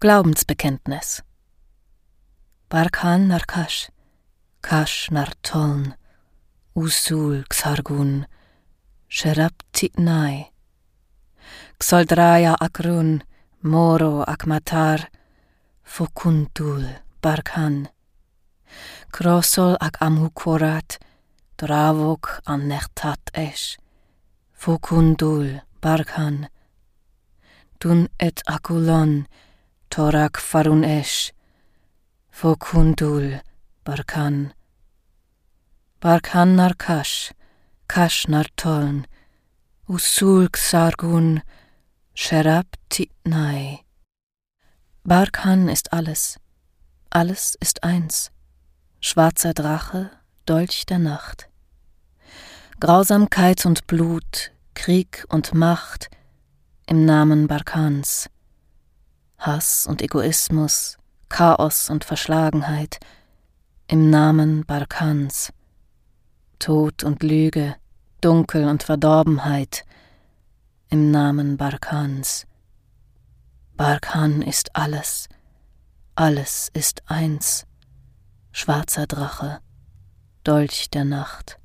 Glaubensbekenntnis. Barkhan Narkash, Kash Nartoln, Usul Xargun, Sherab Titnai, Xoldraya Akrun, Moro Akmatar, Fokuntul Barkhan, Krosol ak Amhukorat, Dravok an Nechtat Esh, Fokundul Barkhan, Dun et Akulon, Torak Farun Esh, Fokundul Barkan. Barkan Narkash, Kash Nartoln, Usul Xargun, Sherab Titnai. Barkan ist alles, alles ist eins. Schwarzer Drache, Dolch der Nacht. Grausamkeit und Blut, Krieg und Macht im Namen Barkans. Hass und Egoismus, Chaos und Verschlagenheit im Namen Barkans. Tod und Lüge, Dunkel und Verdorbenheit im Namen Barkans. Barkan ist alles, alles ist eins, schwarzer Drache, Dolch der Nacht.